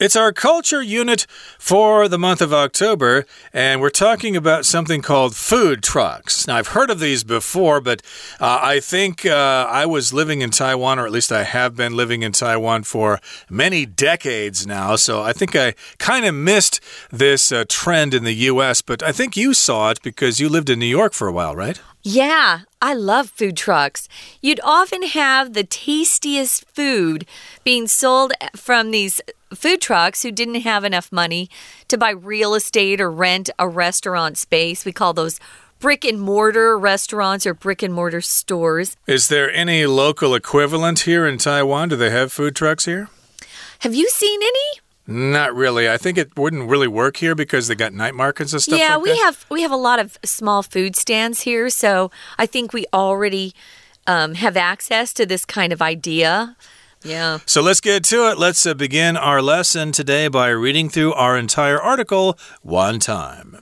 It's our culture unit for the month of October, and we're talking about something called food trucks. Now, I've heard of these before, but uh, I think uh, I was living in Taiwan, or at least I have been living in Taiwan for many decades now. So I think I kind of missed this uh, trend in the U.S., but I think you saw it because you lived in New York for a while, right? Yeah, I love food trucks. You'd often have the tastiest food being sold from these food trucks who didn't have enough money to buy real estate or rent a restaurant space. We call those brick and mortar restaurants or brick and mortar stores. Is there any local equivalent here in Taiwan? Do they have food trucks here? Have you seen any? Not really. I think it wouldn't really work here because they got night markets and stuff. Yeah, like we that. have we have a lot of small food stands here, so I think we already um, have access to this kind of idea. Yeah. So let's get to it. Let's uh, begin our lesson today by reading through our entire article one time.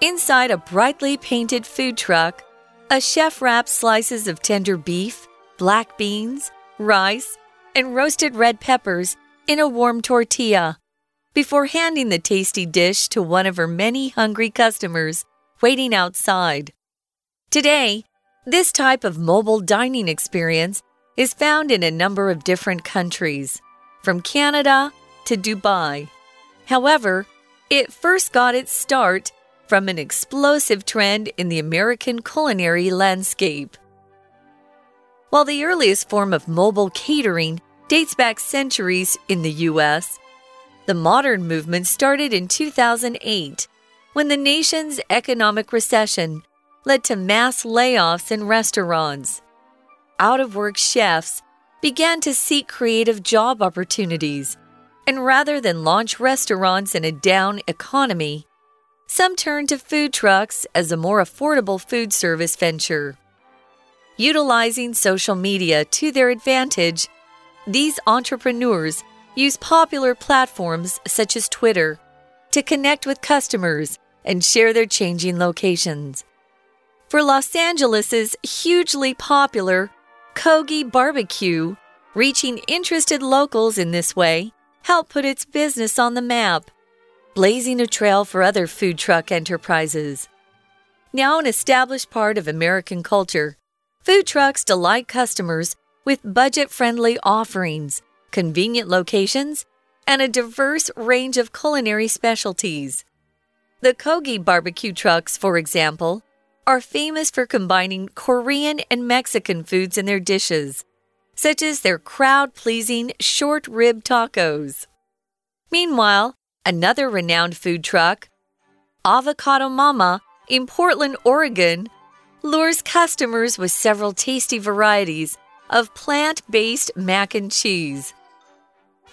Inside a brightly painted food truck, a chef wraps slices of tender beef, black beans, rice, and roasted red peppers in a warm tortilla before handing the tasty dish to one of her many hungry customers waiting outside. Today, this type of mobile dining experience is found in a number of different countries, from Canada to Dubai. However, it first got its start from an explosive trend in the American culinary landscape. While the earliest form of mobile catering dates back centuries in the U.S., the modern movement started in 2008 when the nation's economic recession led to mass layoffs in restaurants. Out of work chefs began to seek creative job opportunities, and rather than launch restaurants in a down economy, some turned to food trucks as a more affordable food service venture. Utilizing social media to their advantage, these entrepreneurs use popular platforms such as Twitter to connect with customers and share their changing locations. For Los Angeles' hugely popular Kogi Barbecue, reaching interested locals in this way helped put its business on the map, blazing a trail for other food truck enterprises. Now an established part of American culture, food trucks delight customers with budget friendly offerings, convenient locations, and a diverse range of culinary specialties. The Kogi barbecue trucks, for example, are famous for combining Korean and Mexican foods in their dishes, such as their crowd pleasing short rib tacos. Meanwhile, another renowned food truck, Avocado Mama in Portland, Oregon, lures customers with several tasty varieties of plant based mac and cheese.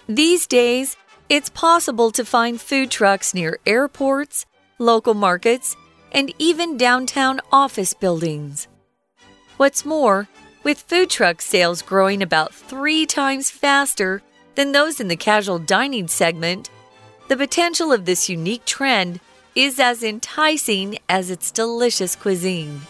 These days, it's possible to find food trucks near airports, local markets, and even downtown office buildings. What's more, with food truck sales growing about three times faster than those in the casual dining segment, the potential of this unique trend is as enticing as its delicious cuisine.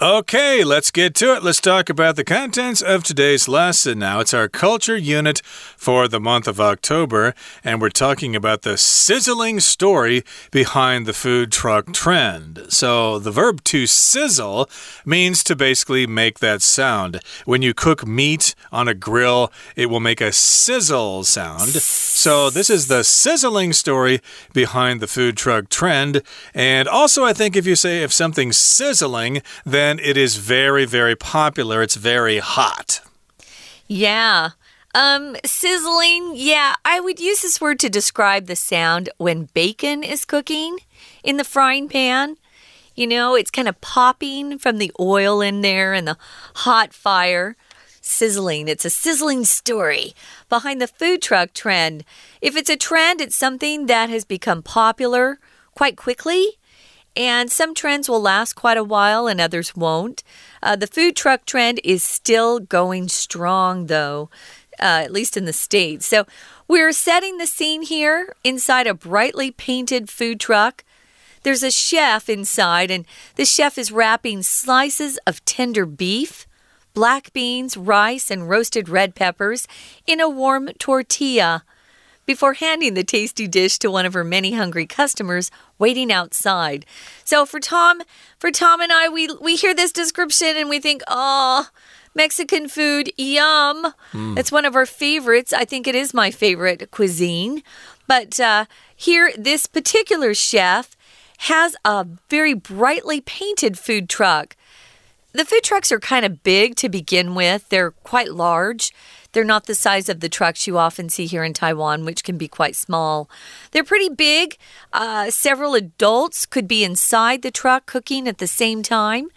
Okay, let's get to it. Let's talk about the contents of today's lesson now. It's our culture unit for the month of October, and we're talking about the sizzling story behind the food truck trend. So, the verb to sizzle means to basically make that sound. When you cook meat on a grill, it will make a sizzle sound. So, this is the sizzling story behind the food truck trend. And also, I think if you say if something's sizzling, then it is very, very popular. It's very hot. Yeah. Um, sizzling, yeah, I would use this word to describe the sound when bacon is cooking in the frying pan. You know, it's kind of popping from the oil in there and the hot fire. Sizzling. It's a sizzling story behind the food truck trend. If it's a trend, it's something that has become popular quite quickly. And some trends will last quite a while and others won't. Uh, the food truck trend is still going strong, though, uh, at least in the States. So we're setting the scene here inside a brightly painted food truck. there's a chef inside, and the chef is wrapping slices of tender beef, black beans, rice, and roasted red peppers in a warm tortilla before handing the tasty dish to one of her many hungry customers waiting outside. So for Tom, for Tom and I, we we hear this description and we think, "Oh, Mexican food, yum." Mm. It's one of our favorites. I think it is my favorite cuisine. But uh, here, this particular chef has a very brightly painted food truck. The food trucks are kind of big to begin with, they're quite large. They're not the size of the trucks you often see here in Taiwan, which can be quite small. They're pretty big. Uh, several adults could be inside the truck cooking at the same time.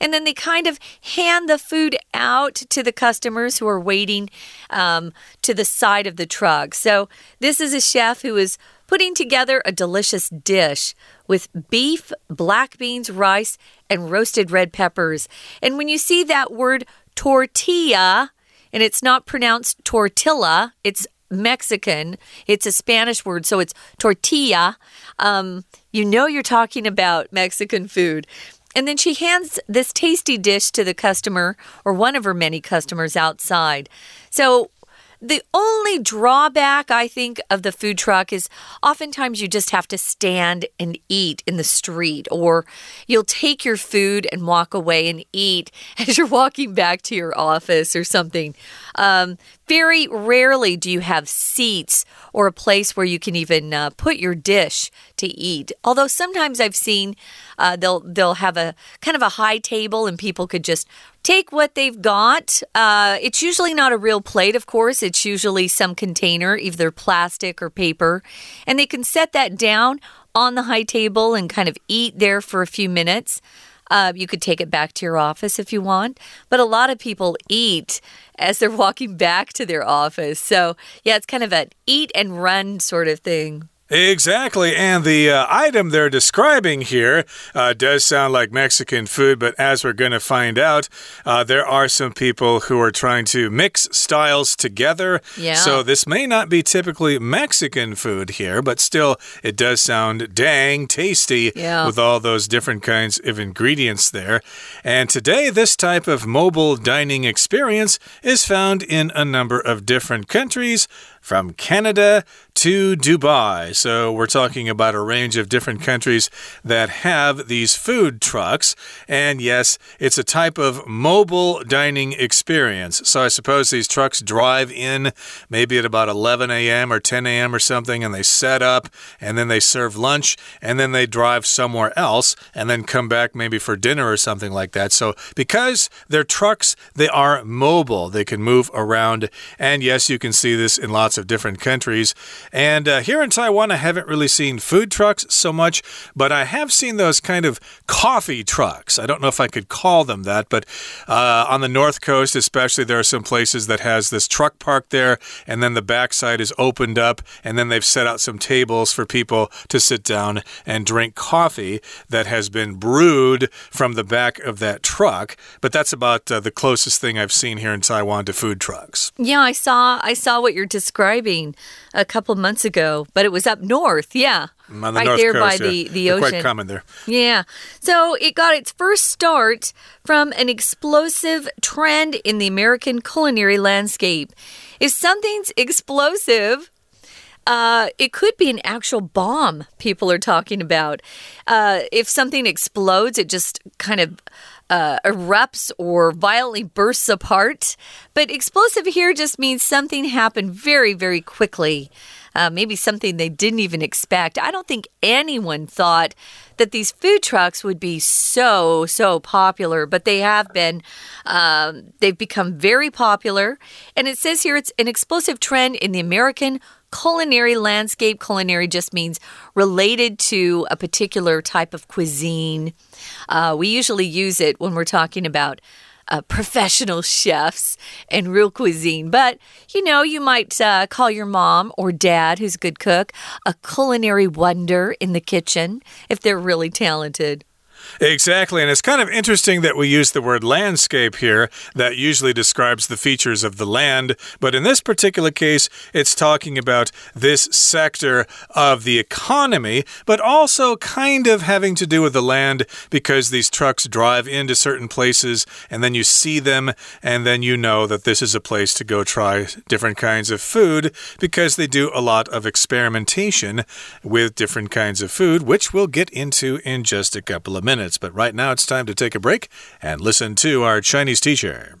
And then they kind of hand the food out to the customers who are waiting um, to the side of the truck. So this is a chef who is putting together a delicious dish with beef, black beans, rice, and roasted red peppers. And when you see that word tortilla, and it's not pronounced tortilla, it's Mexican. It's a Spanish word, so it's tortilla. Um, you know you're talking about Mexican food. And then she hands this tasty dish to the customer or one of her many customers outside. So the only drawback, I think, of the food truck is oftentimes you just have to stand and eat in the street, or you'll take your food and walk away and eat as you're walking back to your office or something. Um, very rarely do you have seats or a place where you can even uh, put your dish to eat. Although sometimes I've seen uh, they'll they'll have a kind of a high table and people could just take what they've got. Uh, it's usually not a real plate, of course. It's usually some container, either plastic or paper, and they can set that down on the high table and kind of eat there for a few minutes. Uh, you could take it back to your office if you want. But a lot of people eat as they're walking back to their office. So, yeah, it's kind of an eat and run sort of thing. Exactly. And the uh, item they're describing here uh, does sound like Mexican food, but as we're going to find out, uh, there are some people who are trying to mix styles together. Yeah. So this may not be typically Mexican food here, but still, it does sound dang tasty yeah. with all those different kinds of ingredients there. And today, this type of mobile dining experience is found in a number of different countries from Canada to Dubai. So we're talking about a range of different countries that have these food trucks. And yes, it's a type of mobile dining experience. So I suppose these trucks drive in maybe at about 11 a.m. or 10 a.m. or something, and they set up, and then they serve lunch, and then they drive somewhere else, and then come back maybe for dinner or something like that. So because they're trucks, they are mobile. They can move around. And yes, you can see this in lots lots of different countries. And uh, here in Taiwan, I haven't really seen food trucks so much, but I have seen those kind of coffee trucks. I don't know if I could call them that, but uh, on the north coast, especially, there are some places that has this truck park there, and then the backside is opened up, and then they've set out some tables for people to sit down and drink coffee that has been brewed from the back of that truck. But that's about uh, the closest thing I've seen here in Taiwan to food trucks. Yeah, I saw I saw what you're describing describing a couple months ago, but it was up north. Yeah. The right north there coast, by yeah. the, the ocean. quite common there. Yeah. So it got its first start from an explosive trend in the American culinary landscape. If something's explosive, uh, it could be an actual bomb people are talking about. Uh, if something explodes, it just kind of uh, erupts or violently bursts apart. But explosive here just means something happened very, very quickly. Uh, maybe something they didn't even expect. I don't think anyone thought that these food trucks would be so, so popular, but they have been. Um, they've become very popular. And it says here it's an explosive trend in the American culinary landscape. Culinary just means related to a particular type of cuisine. Uh, we usually use it when we're talking about uh, professional chefs and real cuisine. But, you know, you might uh, call your mom or dad, who's a good cook, a culinary wonder in the kitchen if they're really talented. Exactly. And it's kind of interesting that we use the word landscape here. That usually describes the features of the land. But in this particular case, it's talking about this sector of the economy, but also kind of having to do with the land because these trucks drive into certain places and then you see them and then you know that this is a place to go try different kinds of food because they do a lot of experimentation with different kinds of food, which we'll get into in just a couple of minutes But right now it's time to take a break and listen to our Chinese teacher.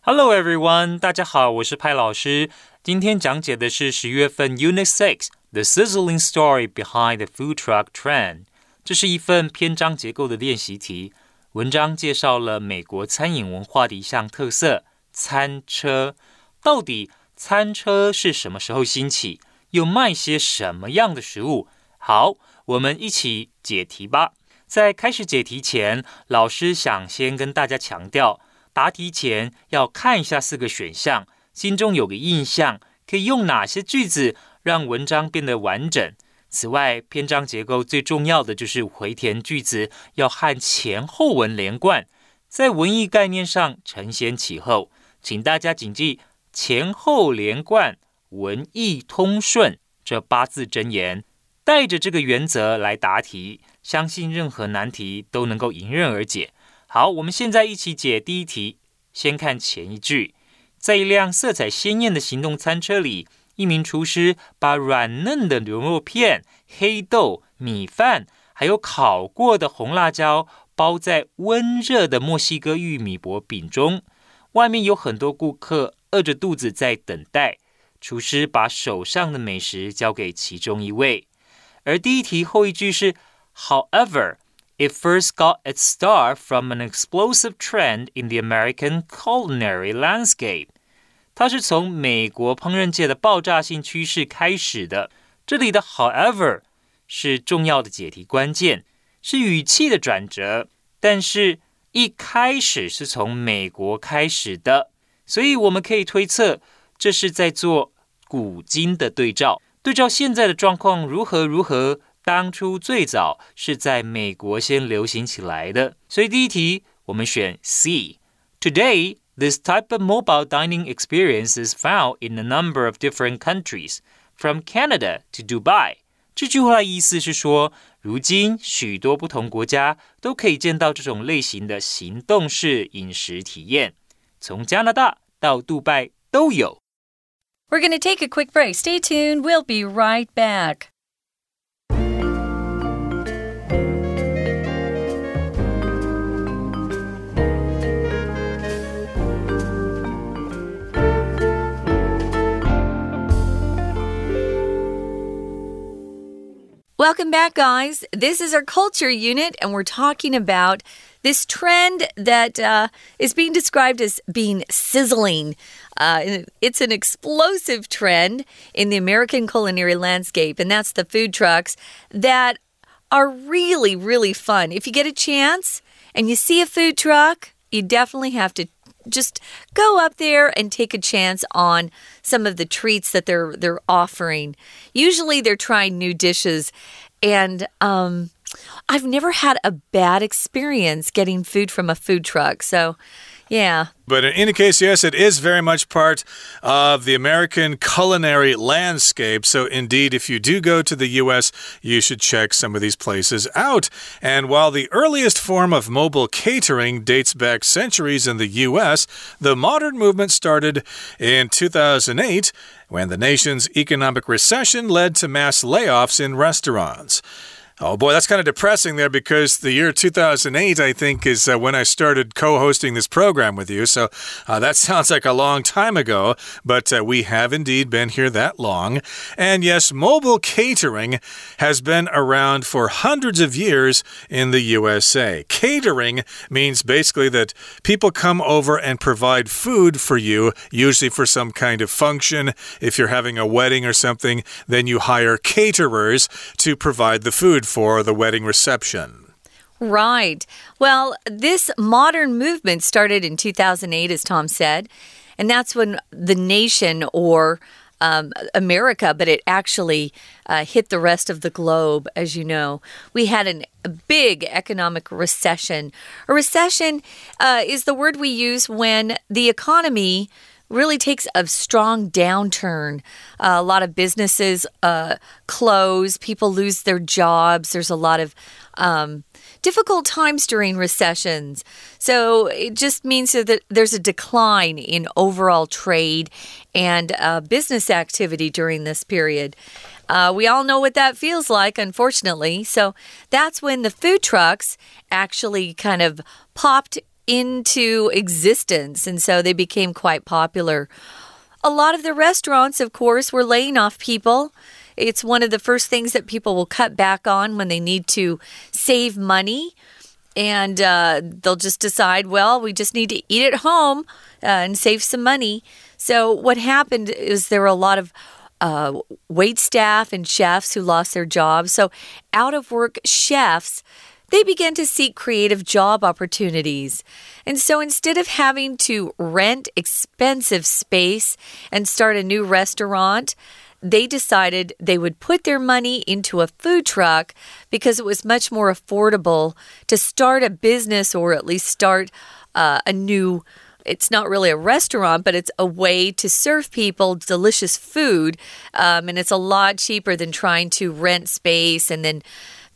Hello everyone，大家好，我是派老师。今天讲解的是十月份 Unit Six The Sizzling Story Behind the Food Truck Trend。这是一份篇章结构的练习题。文章介绍了美国餐饮文化的一项特色——餐车。到底餐车是什么时候兴起？又卖些什么样的食物？好，我们一起解题吧。 在开始解题前，老师想先跟大家强调，答题前要看一下四个选项，心中有个印象，可以用哪些句子让文章变得完整。此外，篇章结构最重要的就是回填句子要和前后文连贯，在文艺概念上承先启后，请大家谨记前后连贯、文艺通顺这八字真言，带着这个原则来答题。相信任何难题都能够迎刃而解。好，我们现在一起解第一题。先看前一句，在一辆色彩鲜艳的行动餐车里，一名厨师把软嫩的牛肉片、黑豆、米饭，还有烤过的红辣椒包在温热的墨西哥玉米薄饼中。外面有很多顾客饿着肚子在等待。厨师把手上的美食交给其中一位。而第一题后一句是。However, it first got its start from an explosive trend in the American culinary landscape. 它是从美国烹饪界的爆炸性趋势开始的。这里的 however 是重要的解题关键，是语气的转折。但是，一开始是从美国开始的，所以我们可以推测，这是在做古今的对照，对照现在的状况如何如何。 当初最早是在美国先流行起来的，所以第一题我们选 C。Today, this type of mobile dining experience is found in a number of different countries, from Canada to Dubai。这句话的意思是说，如今许多不同国家都可以见到这种类型的行动式饮食体验，从加拿大到杜拜都有。We're going to take a quick break. Stay tuned. We'll be right back. Welcome back, guys. This is our culture unit, and we're talking about this trend that uh, is being described as being sizzling. Uh, it's an explosive trend in the American culinary landscape, and that's the food trucks that are really, really fun. If you get a chance and you see a food truck, you definitely have to just go up there and take a chance on some of the treats that they're they're offering. Usually they're trying new dishes and um I've never had a bad experience getting food from a food truck. So yeah. But in any case, yes, it is very much part of the American culinary landscape. So, indeed, if you do go to the U.S., you should check some of these places out. And while the earliest form of mobile catering dates back centuries in the U.S., the modern movement started in 2008 when the nation's economic recession led to mass layoffs in restaurants. Oh boy, that's kind of depressing there because the year 2008, I think, is uh, when I started co hosting this program with you. So uh, that sounds like a long time ago, but uh, we have indeed been here that long. And yes, mobile catering has been around for hundreds of years in the USA. Catering means basically that people come over and provide food for you, usually for some kind of function. If you're having a wedding or something, then you hire caterers to provide the food for the wedding reception. Right. Well, this modern movement started in 2008, as Tom said, and that's when the nation or um, America, but it actually uh, hit the rest of the globe, as you know. We had an, a big economic recession. A recession uh, is the word we use when the economy really takes a strong downturn. Uh, a lot of businesses uh, close, people lose their jobs. There's a lot of um, difficult times during recessions. So it just means that there's a decline in overall trade and uh, business activity during this period. Uh, we all know what that feels like, unfortunately. So that's when the food trucks actually kind of popped into existence, and so they became quite popular. A lot of the restaurants, of course, were laying off people. It's one of the first things that people will cut back on when they need to save money. And uh, they'll just decide, well, we just need to eat at home uh, and save some money. So, what happened is there were a lot of uh, wait staff and chefs who lost their jobs. So, out of work chefs they began to seek creative job opportunities. And so instead of having to rent expensive space and start a new restaurant, they decided they would put their money into a food truck because it was much more affordable to start a business or at least start uh, a new it's not really a restaurant, but it's a way to serve people delicious food. Um, and it's a lot cheaper than trying to rent space and then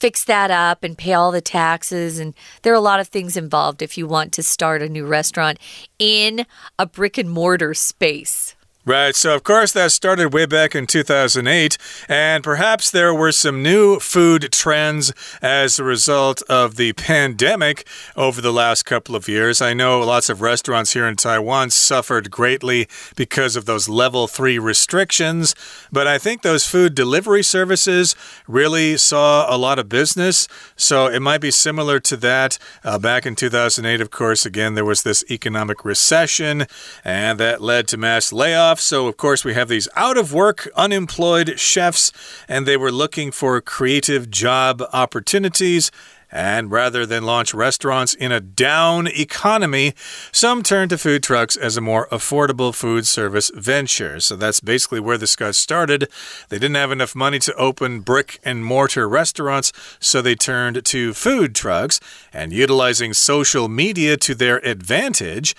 fix that up and pay all the taxes. And there are a lot of things involved if you want to start a new restaurant in a brick and mortar space. Right, so of course that started way back in 2008, and perhaps there were some new food trends as a result of the pandemic over the last couple of years. I know lots of restaurants here in Taiwan suffered greatly because of those level three restrictions, but I think those food delivery services really saw a lot of business, so it might be similar to that. Uh, back in 2008, of course, again, there was this economic recession, and that led to mass layoffs so, of course, we have these out of work, unemployed chefs, and they were looking for creative job opportunities. And rather than launch restaurants in a down economy, some turned to food trucks as a more affordable food service venture. So that's basically where this got started. They didn't have enough money to open brick and mortar restaurants, so they turned to food trucks and utilizing social media to their advantage.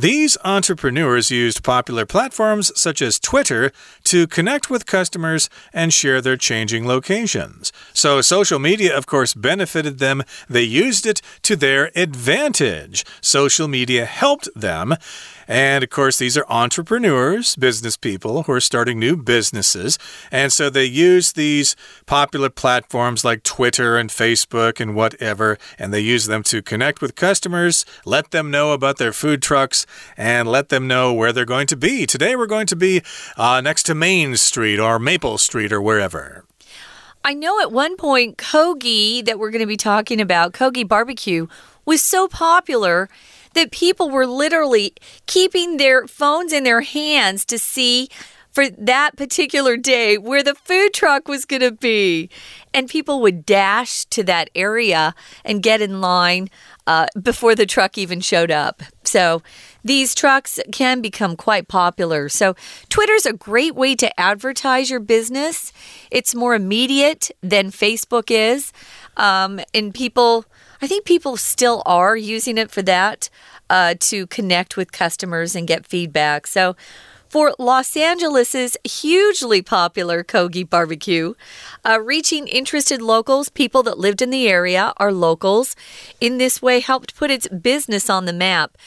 These entrepreneurs used popular platforms such as Twitter to connect with customers and share their changing locations. So, social media, of course, benefited them. They used it to their advantage. Social media helped them. And of course, these are entrepreneurs, business people who are starting new businesses. And so they use these popular platforms like Twitter and Facebook and whatever, and they use them to connect with customers, let them know about their food trucks, and let them know where they're going to be. Today, we're going to be uh, next to Main Street or Maple Street or wherever. I know at one point, Kogi, that we're going to be talking about, Kogi barbecue, was so popular that people were literally keeping their phones in their hands to see for that particular day where the food truck was going to be. And people would dash to that area and get in line uh, before the truck even showed up. So these trucks can become quite popular. So Twitter's a great way to advertise your business. It's more immediate than Facebook is. Um, and people I think people still are using it for that uh, to connect with customers and get feedback. So, for Los Angeles's hugely popular Kogi barbecue, uh, reaching interested locals, people that lived in the area are locals. In this way, helped put its business on the map.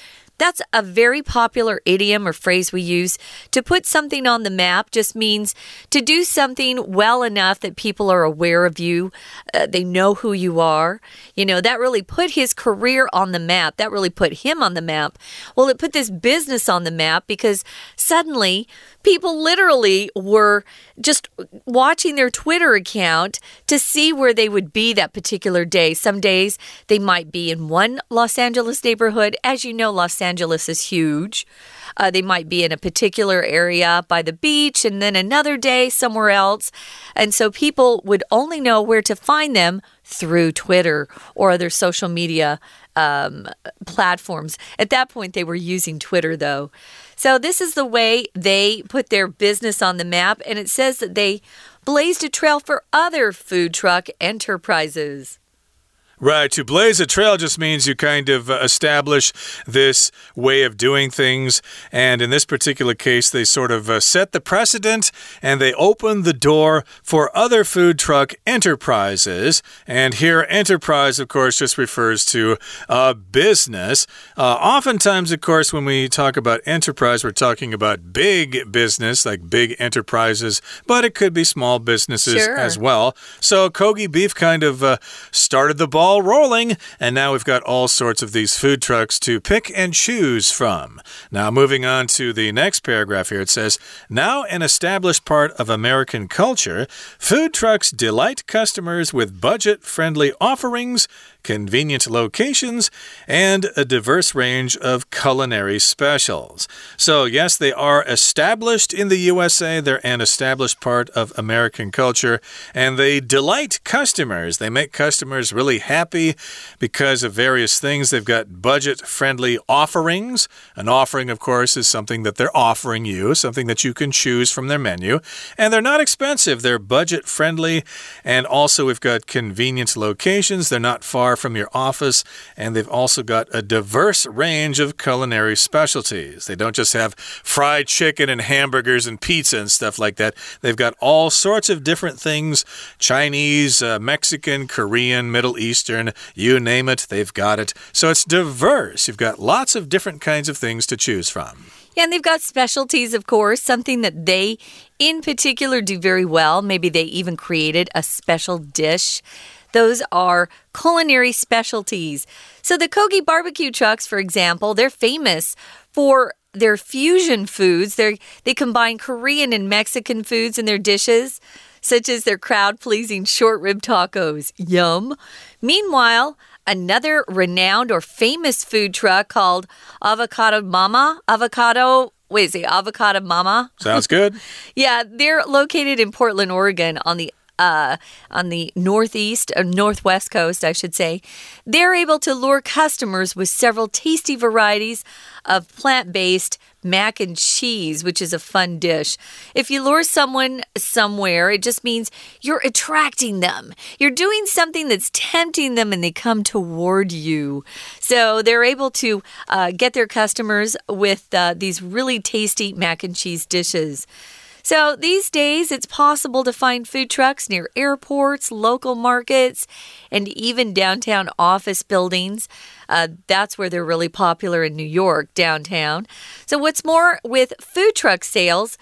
That's a very popular idiom or phrase we use. To put something on the map just means to do something well enough that people are aware of you, uh, they know who you are. You know, that really put his career on the map. That really put him on the map. Well, it put this business on the map because suddenly people literally were just watching their Twitter account to see where they would be that particular day. Some days they might be in one Los Angeles neighborhood. As you know, Los Angeles is huge. Uh, they might be in a particular area by the beach and then another day somewhere else. And so people would only know where to find them through Twitter or other social media um, platforms. At that point, they were using Twitter, though. So, this is the way they put their business on the map, and it says that they blazed a trail for other food truck enterprises. Right. To blaze a trail just means you kind of uh, establish this way of doing things. And in this particular case, they sort of uh, set the precedent and they open the door for other food truck enterprises. And here, enterprise, of course, just refers to a business. Uh, oftentimes, of course, when we talk about enterprise, we're talking about big business, like big enterprises, but it could be small businesses sure. as well. So, Kogi Beef kind of uh, started the ball ball rolling, and now we've got all sorts of these food trucks to pick and choose from. Now, moving on to the next paragraph here, it says Now an established part of American culture, food trucks delight customers with budget friendly offerings convenient locations, and a diverse range of culinary specials. So, yes, they are established in the USA, they're an established part of American culture, and they delight customers. They make customers really happy because of various things. They've got budget friendly offerings. An offering, of course, is something that they're offering you, something that you can choose from their menu. And they're not expensive, they're budget friendly. And also, we've got convenient locations. They're not far from your office, and they've also got a diverse range of culinary specialties. They don't just have fried chicken and hamburgers and pizza and stuff like that. They've got all sorts of different things Chinese, uh, Mexican, Korean, Middle Eastern, you name it, they've got it. So it's diverse. You've got lots of different kinds of things to choose from. Yeah, and they've got specialties, of course, something that they in particular do very well. Maybe they even created a special dish. Those are culinary specialties. So the Kogi barbecue trucks, for example, they're famous for their fusion foods. They they combine Korean and Mexican foods in their dishes, such as their crowd-pleasing short rib tacos. Yum. Meanwhile, another renowned or famous food truck called Avocado Mama, Avocado Wait, is it Avocado Mama? Sounds good. yeah, they're located in Portland, Oregon on the uh, on the northeast or uh, northwest coast, I should say, they're able to lure customers with several tasty varieties of plant based mac and cheese, which is a fun dish. If you lure someone somewhere, it just means you're attracting them. You're doing something that's tempting them and they come toward you. So they're able to uh, get their customers with uh, these really tasty mac and cheese dishes. So these days, it's possible to find food trucks near airports, local markets, and even downtown office buildings. Uh, that's where they're really popular in New York, downtown. So, what's more, with food truck sales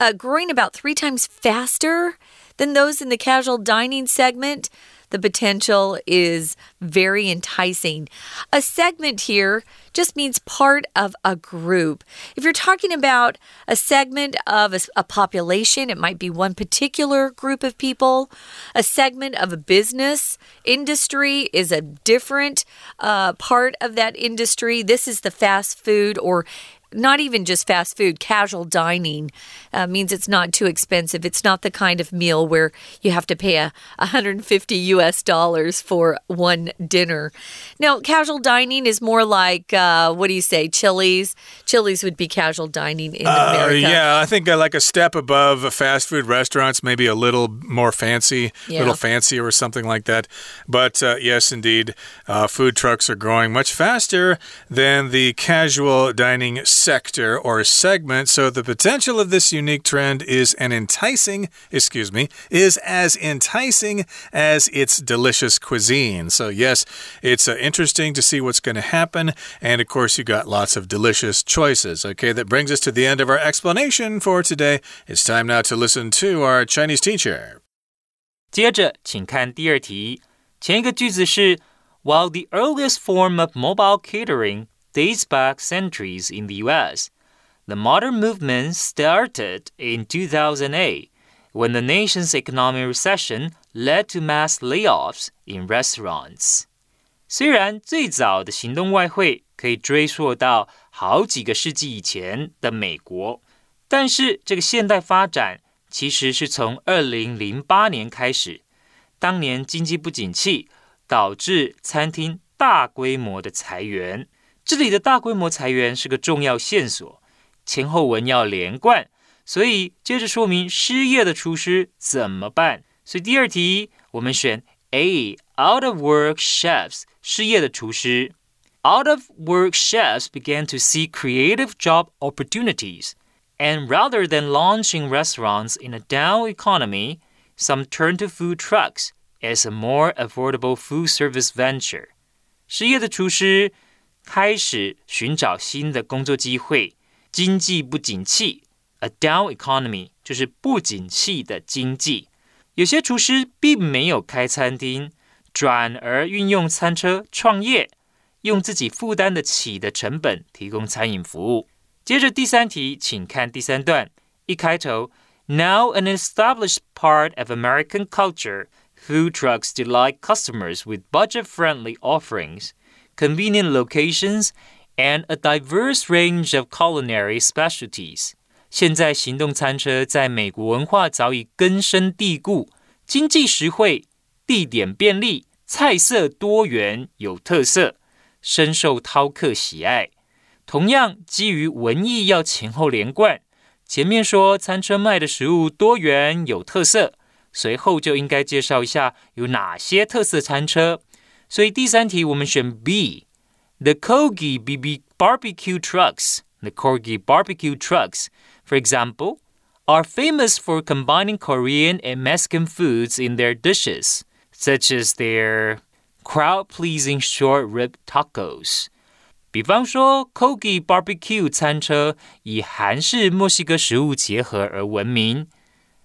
uh, growing about three times faster than those in the casual dining segment, the potential is very enticing. A segment here just means part of a group. If you're talking about a segment of a, a, population, it might be one particular group of people. A segment of a business industry is a different uh, part of that industry. This is the fast food or not even just fast food, casual dining uh, means it's not too expensive. It's not the kind of meal where you have to pay a 150 US dollars for one dinner. Now, casual dining is more like uh, what do you say, Chili's? Chili's would be casual dining in uh, America. Yeah, I think uh, like a step above fast food restaurants, maybe a little more fancy, a yeah. little fancier or something like that. But uh, yes, indeed, uh, food trucks are growing much faster than the casual dining sector or segment. So the potential of this unique trend is an enticing, excuse me, is as enticing as its delicious cuisine. So yes, it's uh, interesting to see what's going to happen. And of course, you got lots of delicious choices. Okay, that brings us to the end of our explanation for today. It's time now to listen to our Chinese teacher. 接着，请看第二题。前一个句子是 While the earliest form of mobile catering dates back centuries in the US. The modern movement started in 2008 when the nation's economic recession led to mass layoffs in restaurants. 虽然最早的行动外烩可以追溯到好几个世纪以前的美国，但是这个现代发展其实是从二零零八年开始。当年经济不景气，导致餐厅大规模的裁员。这里的大规模裁员是个重要线索，前后文要连贯，所以接着说明失业的厨师怎么办。所以第二题我们选 A，out of work chefs，失业的厨师。Out of work chefs began to see creative job opportunities. And rather than launching restaurants in a down economy, some turned to food trucks as a more affordable food service venture. 失业的厨师 开始寻找新的工作机会。经济不景气，a down economy 就是不景气的经济。有些厨师并没有开餐厅，转而运用餐车创业，用自己负担得起的成本提供餐饮服务。接着第三题，请看第三段，一开头，Now an established part of American culture, food trucks delight customers with budget-friendly offerings, convenient locations, and a diverse range of culinary specialties. 现在行动餐车在美国文化早已根深蒂固，经济实惠，地点便利，菜色多元有特色，深受饕客喜爱。同样，基于文艺要前后连贯，前面说餐车卖的食物多元有特色，随后就应该介绍一下有哪些特色餐车。所以第三题我们选 B，The Kogi BB Barbecue Trucks。The Kogi Barbecue Trucks, for example, are famous for combining Korean and Mexican foods in their dishes, such as their crowd-pleasing short rib tacos. 比方说，Kogi Barbecue 餐车以韩式墨西哥食物结合而闻名。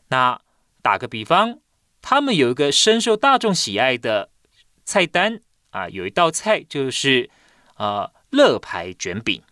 那打个比方，他们有一个深受大众喜爱的 菜单啊，有一道菜就是呃乐牌卷饼。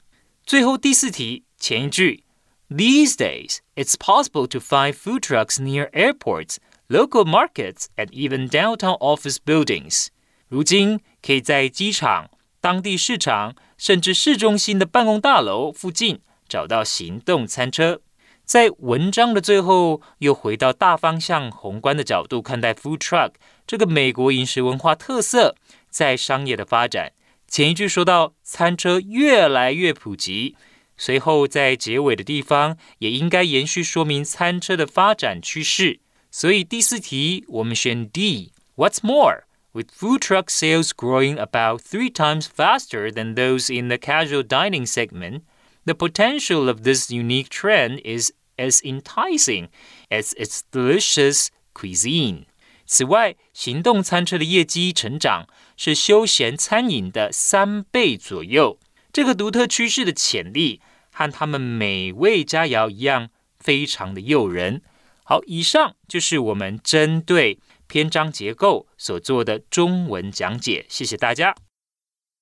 最后第四题前一句，These days it's possible to find food trucks near airports, local markets, and even downtown office buildings。如今可以在机场、当地市场。甚至市中心的办公大楼附近找到行动餐车。在文章的最后，又回到大方向、宏观的角度看待 food truck 这个美国饮食文化特色在商业的发展。前一句说到餐车越来越普及，随后在结尾的地方也应该延续说明餐车的发展趋势。所以第四题我们选 D。What's more？with food truck sales growing about three times faster than those in the casual dining segment, the potential of this unique trend is as enticing as its delicious cuisine. 此外，行动餐车的业绩成长是休闲餐饮的三倍左右。这个独特趋势的潜力和他们美味佳肴一样，非常的诱人。好，以上就是我们针对篇章结构所做的中文讲解，谢谢大家。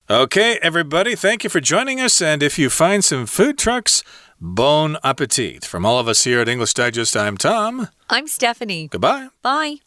Okay, everybody, thank you for joining us. And if you find some food trucks, bon appetit. From all of us here at English Digest, I'm Tom. I'm Stephanie. Goodbye. Bye.